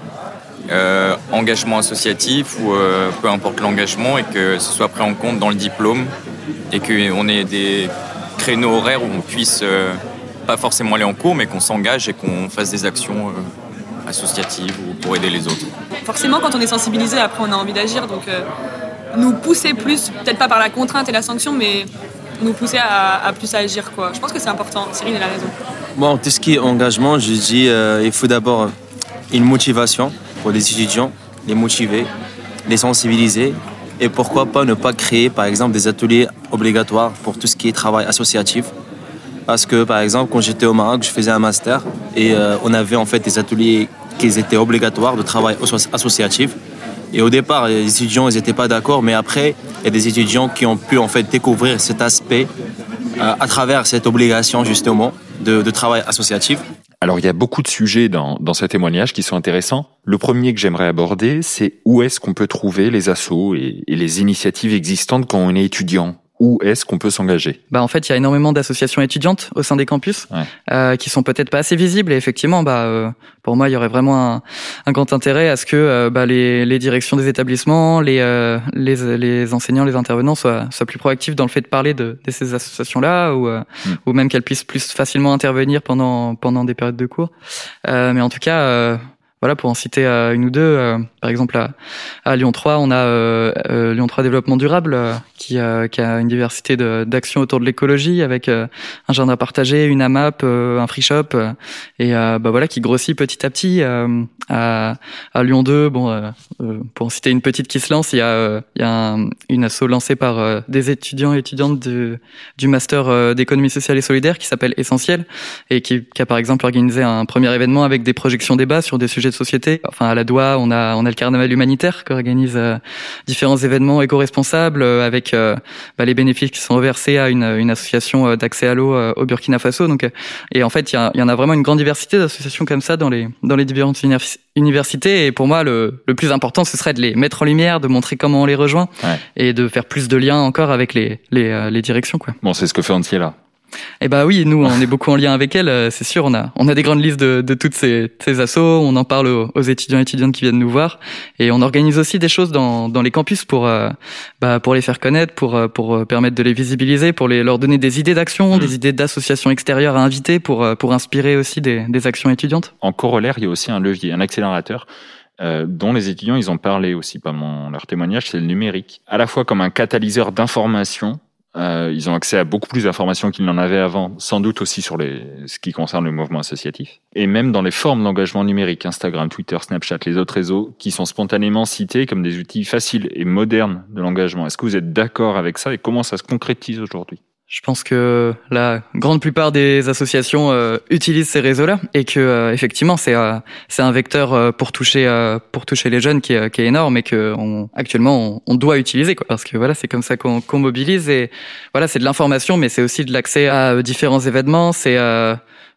S15: euh, engagement associatif ou euh, peu importe l'engagement et que ce soit pris en compte dans le diplôme et qu'on ait des créneaux horaires où on puisse euh, pas forcément aller en cours mais qu'on s'engage et qu'on fasse des actions associatives ou pour aider les autres.
S13: Forcément quand on est sensibilisé après on a envie d'agir donc nous pousser plus, peut-être pas par la contrainte et la sanction mais nous pousser à, plus agir quoi. Je pense que c'est important, Cyril a raison.
S14: Bon, tout ce qui est engagement, je dis euh, il faut d'abord une motivation pour les étudiants, les motiver, les sensibiliser et pourquoi pas ne pas créer par exemple des ateliers obligatoires pour tout ce qui est travail associatif. Parce que par exemple quand j'étais au Maroc, je faisais un master et euh, on avait en fait des ateliers qui étaient obligatoires de travail associatif. Et au départ, les étudiants, ils n'étaient pas d'accord, mais après, il y a des étudiants qui ont pu en fait découvrir cet aspect euh, à travers cette obligation justement de, travail associatif.
S1: Alors il y a beaucoup de sujets dans, dans ce témoignage qui sont intéressants. Le premier que j'aimerais aborder, c'est où est-ce qu'on peut trouver les assos et, les initiatives existantes quand on est étudiant? Où est-ce qu'on peut s'engager
S11: Bah en fait, il y a énormément d'associations étudiantes au sein des campus
S1: ouais.
S11: euh, qui sont peut-être pas assez visibles. Et effectivement, bah euh, pour moi, il y aurait vraiment un, un grand intérêt à ce que euh, bah, les, les, directions des établissements, les, euh, les, les enseignants, les intervenants soient, soient plus proactifs dans le fait de parler de, de ces associations-là, ou mm. ou même qu'elles puissent plus facilement intervenir pendant pendant des périodes de cours. mais en tout cas voilà, pour en citer une ou deux, par exemple à, Lyon 3, on a Lyon 3 Développement Durable qui, qui, a une diversité d'actions autour de l'écologie avec un jardin à partager, une AMAP, un free shop et bah voilà qui grossit petit à petit. à, à Lyon 2, bon, pour en citer une petite qui se lance, il y a, il y a un, une asso lancée par des étudiants et étudiantes de, du master d'économie sociale et solidaire qui s'appelle Essentiel et qui, qui, a par exemple organisé un premier événement avec des projections débat sur des sujets de société. Enfin, à la DOA, on a on a le carnaval humanitaire qui organise euh, différents événements éco-responsables euh, avec euh, bah, les bénéfices qui sont reversés à une, une association d'accès à l'eau au Burkina Faso. Donc, et en fait, il y, y, en a vraiment une grande diversité d'associations comme ça dans les dans les différentes universités. Et pour moi, le, le plus important, ce serait de les mettre en lumière, de montrer comment on les rejoint
S1: ouais.
S11: et de faire plus de liens encore avec les les, les directions. Quoi.
S1: Bon, c'est ce que fait là.
S11: Eh bah oui, nous on est beaucoup en lien avec elle, euh, c'est sûr. On a on a des grandes listes de, de toutes ces, ces assos. On en parle aux, aux, étudiants et étudiantes qui viennent nous voir, et on organise aussi des choses dans, dans les campus pour euh, bah, pour les faire connaître, pour euh, pour permettre de les visibiliser, pour les leur donner des idées d'action, mmh. des idées d'associations extérieures à inviter pour pour inspirer aussi des, des actions étudiantes.
S1: En corollaire, il y a aussi un levier, un accélérateur. Euh, dont les étudiants ils ont parlé aussi pas mon leur témoignage c'est le numérique à la fois comme un catalyseur d'information euh, ils ont accès à beaucoup plus d'informations qu'ils n'en avaient avant, sans doute aussi sur les, ce qui concerne le mouvement associatif. Et même dans les formes d'engagement numérique, Instagram, Twitter, Snapchat, les autres réseaux, qui sont spontanément cités comme des outils faciles et modernes de l'engagement. Est-ce que vous êtes d'accord avec ça et comment ça se concrétise aujourd'hui?
S11: Je pense que la grande plupart des associations euh, utilisent ces réseaux-là et que euh, effectivement c'est euh, c'est un vecteur pour toucher pour toucher les jeunes qui est, énorme et que on, actuellement on, doit utiliser quoi. Parce que voilà c'est comme ça qu'on qu'on mobilise et voilà c'est de l'information mais c'est aussi de l'accès à différents événements c'est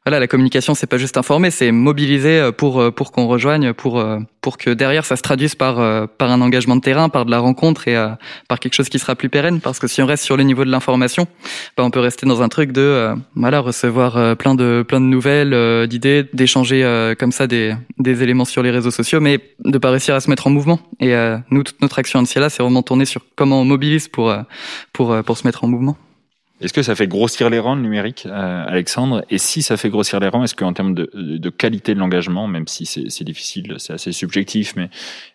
S11: voilà, la communication, c'est pas juste informer, c'est mobiliser euh, pour euh, pour qu'on rejoigne, pour euh, pour que derrière ça se traduise par par un engagement de terrain, par de la rencontre et par quelque chose qui sera plus pérenne. Parce que si on reste sur le niveau de l'information, bah, on peut rester dans un truc de voilà recevoir plein de plein de nouvelles, d'idées, d'échanger comme ça des des éléments sur les réseaux sociaux, mais de pas réussir à se mettre en mouvement. Et nous, toute notre action là, c'est vraiment tourné sur comment on mobilise pour pour pour se mettre en mouvement.
S1: Est-ce que ça fait grossir les rangs le numérique, euh, Alexandre? Et si ça fait grossir les rangs, est-ce qu'en termes de, de, qualité de l'engagement, même si c'est difficile, c'est assez subjectif, mais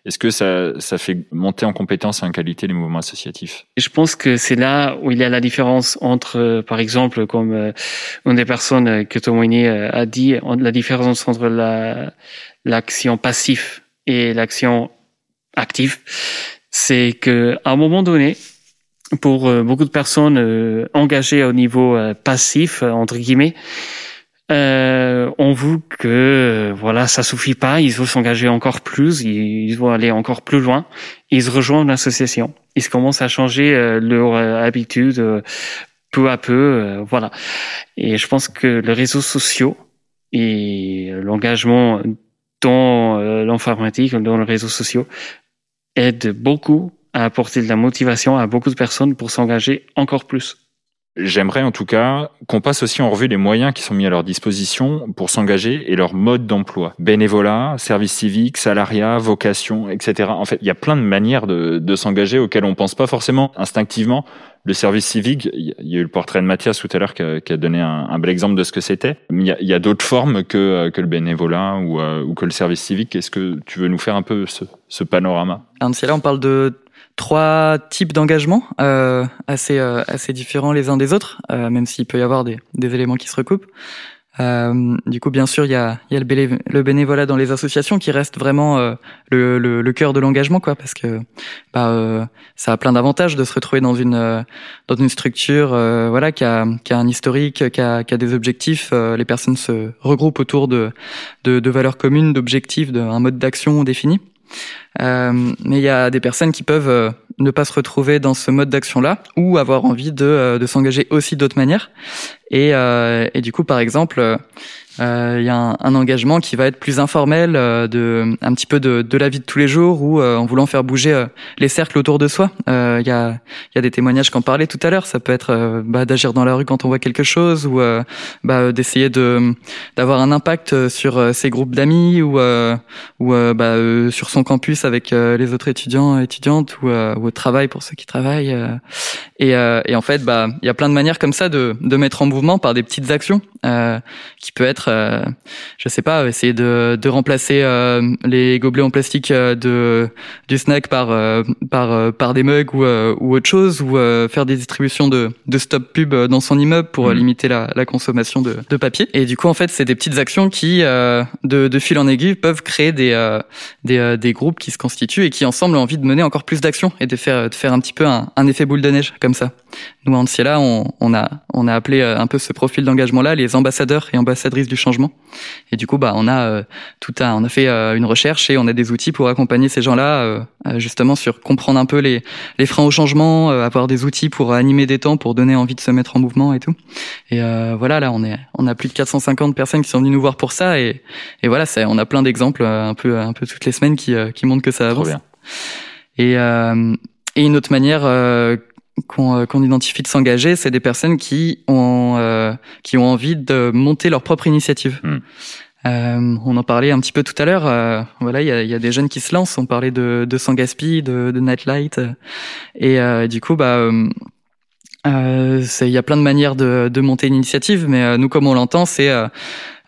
S1: est-ce que ça, ça fait monter en compétence et en qualité les mouvements associatifs?
S12: Je pense que c'est là où il y a la différence entre, euh, par exemple, comme euh, une des personnes que Tomoni a dit, la différence entre la l'action passive et l'action active, c'est que à un moment donné, pour euh, beaucoup de personnes euh, engagées au niveau euh, passif entre guillemets. Euh, on voit que voilà ça suffit pas. Ils veulent s'engager encore plus. Ils, vont aller encore plus loin. Ils rejoignent l'association. Ils commencent à changer leur habitude peu à peu voilà. Et je pense que les réseaux sociaux et l'engagement dans l'informatique dans les réseaux sociaux aident beaucoup à apporter de la motivation à beaucoup de personnes pour s'engager encore plus.
S1: J'aimerais en tout cas qu'on passe aussi en revue les moyens qui sont mis à leur disposition pour s'engager et leur mode d'emploi. Bénévolat, service civique, salariat, vocation, etc. En fait, il y a plein de manières de, de s'engager auxquelles on pense pas forcément instinctivement. Le service civique, il y a eu le portrait de Mathias tout à l'heure qui, qui, a donné un, un, bel exemple de ce que c'était. Il y a, a d'autres formes que, que le bénévolat ou, euh, ou, que le service civique. Est-ce que tu veux nous faire un peu ce, ce panorama?
S11: Là, on parle de trois types d'engagement euh, assez euh, assez différents les uns des autres, euh, même s'il peut y avoir des, des éléments qui se recoupent. Euh, du coup, bien sûr, il y a, y a le, bénévolat dans les associations qui reste vraiment euh, le, le, le, cœur de l'engagement, quoi, parce que bah, euh, ça a plein d'avantages de se retrouver dans une dans une structure, voilà, qui a, qui a un historique, qui a, qui a des objectifs. les personnes se regroupent autour de de, de valeurs communes, d'objectifs, d'un mode d'action défini. Euh, mais il y a des personnes qui peuvent euh, ne pas se retrouver dans ce mode d'action-là ou avoir envie de, euh, de s'engager aussi d'autres manières. Et, et, du coup, par exemple, Il y a un, un, engagement qui va être plus informel, euh, de un petit peu de, de, la vie de tous les jours, ou euh, en voulant faire bouger euh, les cercles autour de soi. Il y a, y, a, des témoignages qu'on parlait tout à l'heure. Ça peut être bah, d'agir dans la rue quand on voit quelque chose, ou bah, d'essayer de d'avoir un impact sur ses groupes d'amis, ou ou bah, sur son campus avec les autres étudiants étudiantes, ou, ou, au travail pour ceux qui travaillent. Et, et, en fait, bah, il y a plein de manières comme ça de, de mettre en mouvement par des petites actions, qui peut être euh, je sais pas, essayer de, de remplacer euh, les gobelets en plastique euh, de du snack par par par des mugs ou ou autre chose, ou faire des distributions de de stop pub dans son immeuble pour mmh. limiter la, la consommation de, de papier. Et du coup, en fait, c'est des petites actions qui de, de fil en aiguille peuvent créer des des, des groupes qui se constituent et qui ensemble ont envie de mener encore plus d'actions et de faire de faire un petit peu un, un effet boule de neige comme ça. Nous, en Ciela, on, on a on a appelé un peu ce profil d'engagement là les ambassadeurs et ambassadrices du changement. Et du coup, bah, on a euh, tout un, on a fait euh, une recherche et on a des outils pour accompagner ces gens-là, euh, justement sur comprendre un peu les, les freins au changement, avoir des outils pour animer des temps, pour donner envie de se mettre en mouvement et tout. Et voilà, là, on est, on a plus de 450 personnes qui sont venues nous voir pour ça et, et voilà, c'est, on a plein d'exemples un peu, un peu toutes les semaines qui, qui montrent que ça avance. Et, et une autre manière qu'on qu'on identifie de s'engager, c'est des personnes qui ont euh, qui ont envie de monter leur propre initiative. Hmm. Euh, on en parlait un petit peu tout à l'heure. Euh, voilà, il y a, y a, des jeunes qui se lancent. On parlait de, de Sangaspi, de, de Nightlight, et euh, du coup, bah, il y a plein de manières de, de monter une initiative. Mais nous, comme on l'entend, c'est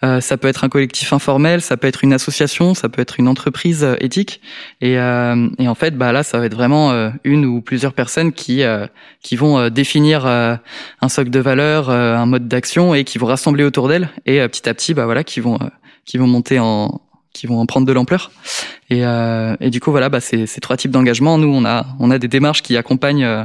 S11: euh, ça peut être un collectif informel, ça peut être une association, ça peut être une entreprise euh, éthique. Et, euh, et, en fait, bah là, ça va être vraiment une ou plusieurs personnes qui qui vont définir un socle de valeurs, un mode d'action et qui vont rassembler autour d'elles et petit à petit, bah voilà, qui vont qui vont monter en qui vont en prendre de l'ampleur. Et, euh, et, du coup, voilà, bah, ces, ces trois types d'engagement, nous, on a, on a des démarches qui accompagnent euh,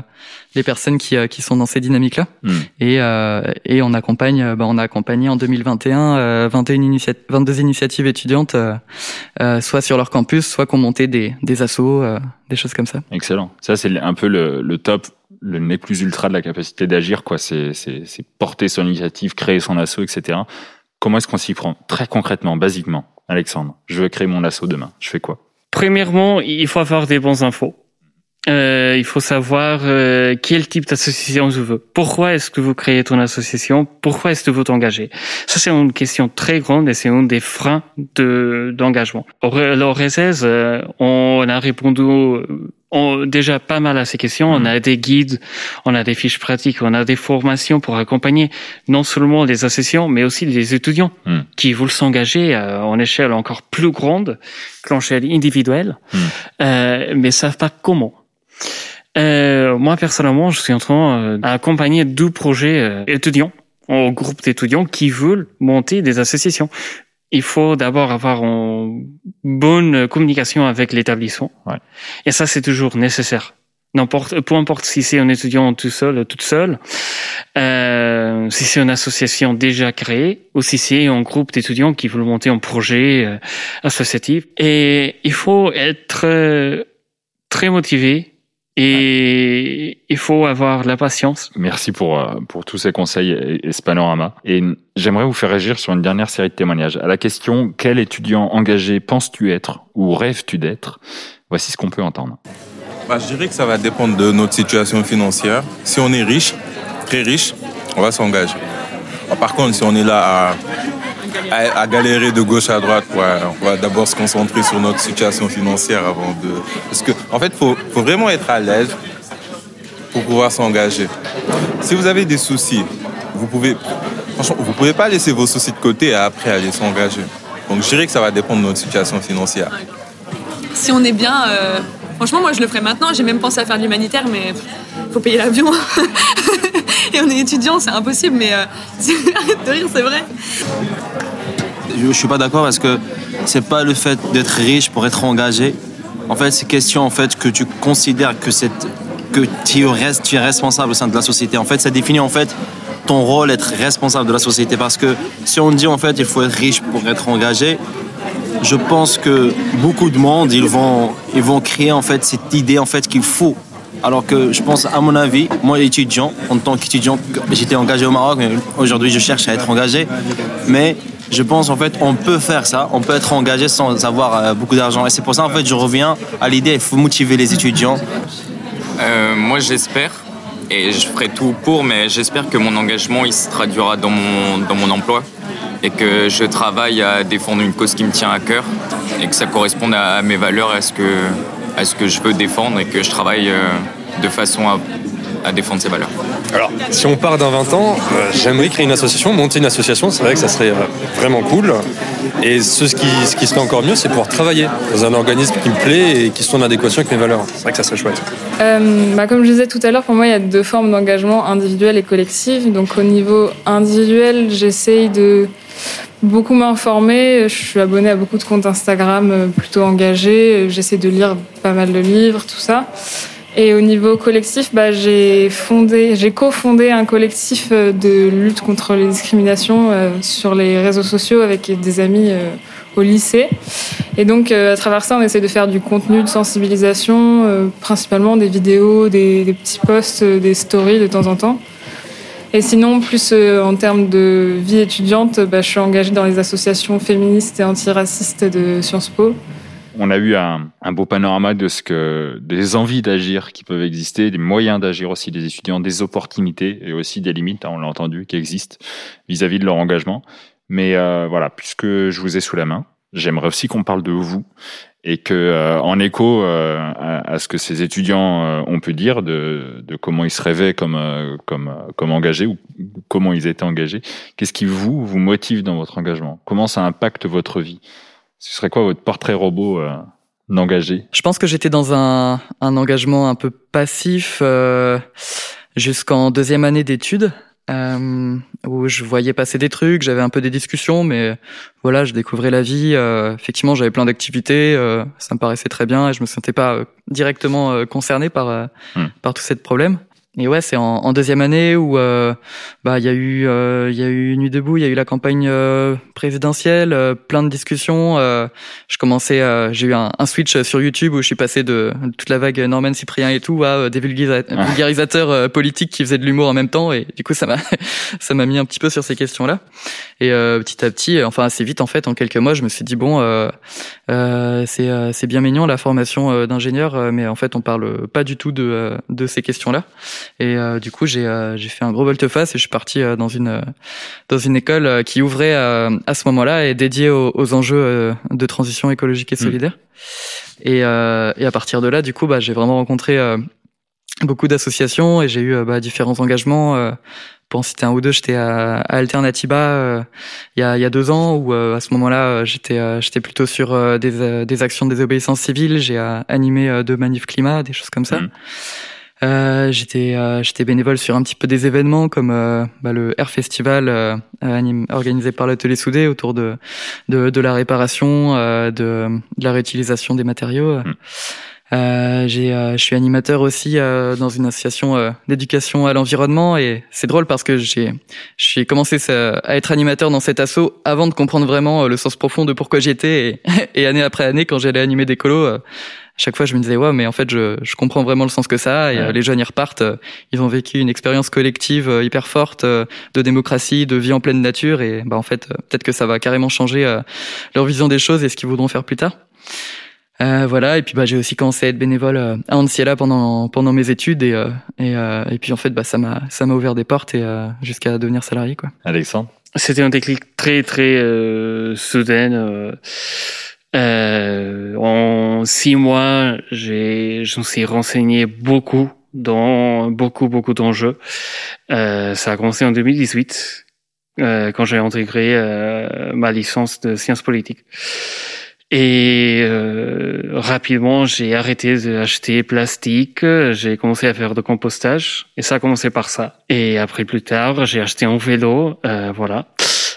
S11: les personnes qui, euh, qui sont dans ces dynamiques-là. Hmm. Et, euh, et on accompagne, euh, bah, on a accompagné en 2021 21 initia 22 initiatives étudiantes, soit sur leur campus, soit qu'on montait des, des assos, des choses comme ça.
S1: Excellent. Ça, c'est un peu le, le top le nez plus ultra de la capacité d'agir, quoi. C'est, c'est, porter son initiative, créer son asso, etc. Comment est-ce qu'on s'y prend? Très concrètement, basiquement. Alexandre, je veux créer mon assaut demain. Je fais quoi?
S12: Premièrement, il faut avoir des bons infos. Euh, il faut savoir euh, quel type d'association je veux. Pourquoi est-ce que vous créez ton association? Pourquoi est-ce que vous t'engagez? Ça, c'est une question très grande et c'est un des freins de d'engagement. Au RSS, euh, on a répondu on, déjà pas mal à ces questions. On a des guides, on a des fiches pratiques, on a des formations pour accompagner non seulement les associations, mais aussi les étudiants hmm. qui veulent s'engager euh, en échelle encore plus grande que l'échelle individuelle, hmm. euh, mais savent pas comment. Euh, moi personnellement, je suis en train euh, d'accompagner deux projets euh, étudiants, en groupe d'étudiants qui veulent monter des associations il faut d'abord avoir une bonne communication avec l'établissement. Ouais. Et ça, c'est toujours nécessaire. N'importe, peu importe si c'est un étudiant tout seul, ou toute seule, euh, si c'est une association déjà créée, ou si c'est un groupe d'étudiants qui veulent monter un projet euh, associatif. Et il faut être euh, très motivé, et il faut avoir de la patience.
S1: Merci pour, euh, pour tous ces conseils et, ce panorama. Et j'aimerais vous faire réagir sur une dernière série de témoignages. À la question quel étudiant engagé penses-tu être ou rêves-tu d'être? Voici ce qu'on peut entendre.
S4: Bah, je dirais que ça va dépendre de notre situation financière. Si on est riche, très riche, on va s'engager. Par contre, si on est là à à, galérer de gauche à droite. on va d'abord se concentrer sur notre situation financière avant de. Parce que, en fait, il faut, faut vraiment être à l'aise pour pouvoir s'engager. Si vous avez des soucis, vous pouvez. Franchement, vous pouvez pas laisser vos soucis de côté et après aller s'engager. Donc, je dirais que ça va dépendre de notre situation financière.
S13: Si on est bien. Euh, franchement, moi, je le ferais maintenant. J'ai même pensé à faire de l'humanitaire, mais faut payer l'avion. et on est étudiant, c'est impossible, mais euh, arrête de rire, c'est vrai
S14: je, ne suis pas d'accord parce que c'est pas le fait d'être riche pour être engagé. En fait, c'est question en fait que tu considères que tu restes, tu es responsable au sein de la société. En fait, ça définit en fait ton rôle être responsable de la société parce que si on dit en fait il faut être riche pour être engagé, je pense que beaucoup de monde ils vont ils vont créer en fait cette idée en fait qu'il faut alors que je pense, à mon avis, moi étudiant, en tant qu'étudiant, j'étais engagé au Maroc, aujourd'hui je cherche à être engagé. Mais je pense en fait on peut faire ça, on peut être engagé sans avoir euh, beaucoup d'argent. Et c'est pour ça en fait je reviens à l'idée, il faut motiver les étudiants.
S15: Euh, moi j'espère, et je ferai tout pour, mais j'espère que mon engagement il se traduira dans mon, dans mon emploi et que je travaille à défendre une cause qui me tient à cœur et que ça corresponde à, mes valeurs, à ce, que, à ce que je veux défendre et que je travaille euh, de façon à, à défendre ces valeurs.
S5: Alors, si on part d'un 20 ans, euh, j'aimerais créer une association, monter une association, c'est vrai que ça serait euh, vraiment cool. Et ce, qui, ce qui serait encore mieux, c'est pouvoir travailler dans un organisme qui me plaît et qui soit en adéquation avec mes valeurs. C'est vrai que ça serait chouette.
S6: Euh, bah, comme je disais tout à l'heure, pour moi, il y a deux formes d'engagement, individuel et collectif. Donc au niveau individuel, j'essaye de beaucoup m'informer. Je suis abonnée à beaucoup de comptes Instagram plutôt engagés. J'essaie de lire pas mal de livres, tout ça. Et au niveau collectif, bah, j'ai fondé, j'ai cofondé un collectif euh, de lutte contre les discriminations euh, sur les réseaux sociaux avec des amis euh, au lycée. Et donc, à travers ça, on essaie de faire du contenu de sensibilisation, principalement des vidéos, des, des, petits posts, des stories de temps en temps. Et sinon, plus en termes de vie étudiante, bah, je suis engagée dans les associations féministes et antiracistes de Sciences Po.
S1: On a eu un, beau panorama de ce que des envies d'agir qui peuvent exister, des moyens d'agir aussi des étudiants, des opportunités et aussi des limites, hein, on l'a entendu, qui existent vis-à-vis de leur engagement. Mais euh, voilà, puisque je vous ai sous la main, j'aimerais aussi qu'on parle de vous et que, euh, en écho euh, à, ce que ces étudiants ont pu dire de, de, comment ils se rêvaient comme comme comme engagés ou comment ils étaient engagés, qu'est-ce qui vous vous motive dans votre engagement? Comment ça impacte votre vie? Ce serait quoi votre portrait robot euh, engagé?
S11: Je pense que j'étais dans un, un, engagement un peu passif euh, jusqu'en deuxième année d'études. Euh, où je voyais passer des trucs, j'avais un peu des discussions, mais voilà, je découvrais la vie. Euh, effectivement, j'avais plein d'activités, euh, ça me paraissait très bien et je me sentais pas euh, directement concerné par hmm. par tous ces problèmes. Et ouais, c'est en, en, deuxième année où euh, bah il y a eu euh, il y a eu Nuit debout, il y a eu la campagne euh, présidentielle, euh, plein de discussions. je commençais, j'ai eu un, un, switch sur YouTube où je suis passé de, toute la vague Norman Cyprien et tout à des ah. vulgarisateurs politiques qui faisaient de l'humour en même temps. Et du coup, ça m'a ça m'a mis un petit peu sur ces questions-là. Et petit à petit, enfin assez vite en fait, en quelques mois, je me suis dit bon, c'est c'est bien mignon la formation d'ingénieur, mais en fait on parle pas du tout de de ces questions-là. Et euh, du coup, j'ai euh, j'ai fait un gros volte-face et je suis parti euh, dans une dans une école qui ouvrait à ce moment-là et dédiée aux, aux enjeux de transition écologique et mmh. solidaire. Et, et à partir de là, du coup, bah, j'ai vraiment rencontré beaucoup d'associations et j'ai eu bah, différents engagements. pour en citer un ou deux, j'étais à, à Alternatiba il y, a, y a deux ans où à ce moment-là j'étais j'étais plutôt sur des, des actions de désobéissance civile. J'ai animé deux manifs climat, des choses comme ça. Mmh. Euh, j'étais euh, j'étais bénévole sur un petit peu des événements comme euh, bah, le Air Festival euh, organisé par l'atelier Soudé autour de de, de la réparation, de, de, la réutilisation des matériaux. Euh, j'ai, je suis animateur aussi dans une association d'éducation à l'environnement et c'est drôle parce que j'ai, j'ai commencé à être animateur dans cet assaut avant de comprendre vraiment le sens profond de pourquoi j'y étais et, et année après année quand j'allais animer des colos, chaque fois je me disais ouais mais en fait je, je comprends vraiment le sens que ça a et euh, les jeunes y repartent euh, ils ont vécu une expérience collective euh, hyper forte de démocratie de vie en pleine nature et bah en fait peut-être que ça va carrément changer leur vision des choses et ce qu'ils voudront faire plus tard euh, voilà et puis bah j'ai aussi commencé à être bénévole à Anciela pendant pendant mes études et et, et puis en fait bah ça m'a ça m'a ouvert des portes et jusqu'à devenir salarié quoi.
S1: Alexandre?
S12: C'était un déclic très très euh, soudain. Euh, en six mois, j'ai, je me suis renseigné beaucoup dans beaucoup beaucoup d'enjeux. Euh, ça a commencé en 2018 euh, quand j'ai intégré euh, ma licence de sciences politiques. Et euh, rapidement, j'ai arrêté d'acheter plastique. J'ai commencé à faire de compostage. Et ça a commencé par ça. Et après, plus tard, j'ai acheté un vélo. Euh, voilà.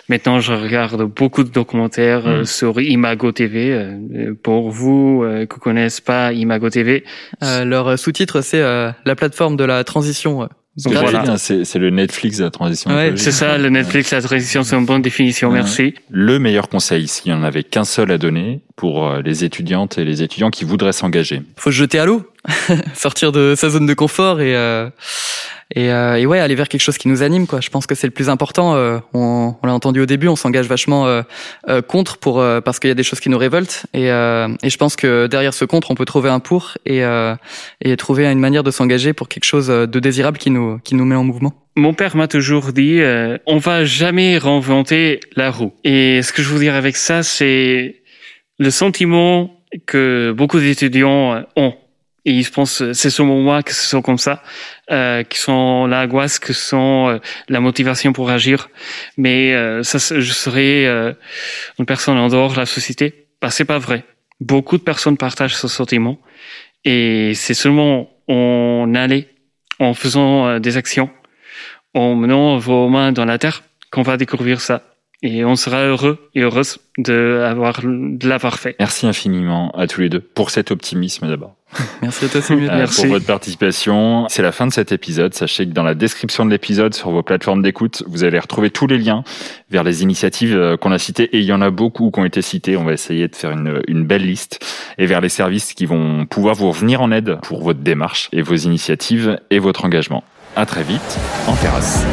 S12: Maintenant, je regarde beaucoup de documentaires euh, hmm. sur Imago TV. Euh, pour vous euh, qui connaissez pas Imago TV,
S11: leur sous-titre c'est la plateforme de la transition.
S1: Voilà. C'est le Netflix de la transition.
S12: Ouais, c'est ça, le Netflix de la transition, c'est une bonne définition, merci.
S1: Le meilleur conseil, s'il n'y en avait qu'un seul à donner pour les étudiantes et les étudiants qui voudraient s'engager.
S11: Faut se jeter à l'eau, sortir de sa zone de confort et et, euh, et ouais, aller vers quelque chose qui nous anime, quoi. Je pense que c'est le plus important. Euh, on, on l'a entendu au début, on s'engage vachement euh, euh, contre pour parce qu'il y a des choses qui nous révoltent, et, et je pense que derrière ce contre, on peut trouver un pour et, et trouver une manière de s'engager pour quelque chose de désirable qui nous qui nous met en mouvement.
S12: Mon père m'a toujours dit, on va jamais réinventer la roue. Et ce que je veux dire avec ça, c'est le sentiment que beaucoup d'étudiants ont et ils pensent, c'est seulement moi que ce sont comme ça, euh, qui sont l'angoisse, que sont euh, la motivation pour agir. Mais euh, ça, je serais euh, une personne en dehors de la société. Bah, c'est pas vrai. Beaucoup de personnes partagent ce sentiment. Et c'est seulement en aller, en faisant euh, des actions, en menant vos mains dans la terre, qu'on va découvrir ça et on sera heureux et heureuse de, avoir, de l'avoir fait.
S1: Merci infiniment à tous les deux pour cet optimisme d'abord.
S11: Merci à toi Samuel.
S1: Euh, Merci. Pour votre participation. C'est la fin de cet épisode. Sachez que dans la description de l'épisode sur vos plateformes d'écoute, vous allez retrouver tous les liens vers les initiatives euh, qu'on a citées et il y en a beaucoup qui ont été citées. On va essayer de faire une, une belle liste et vers les services qui vont pouvoir vous venir en aide pour votre démarche et vos initiatives et votre engagement. À très vite en terrasse.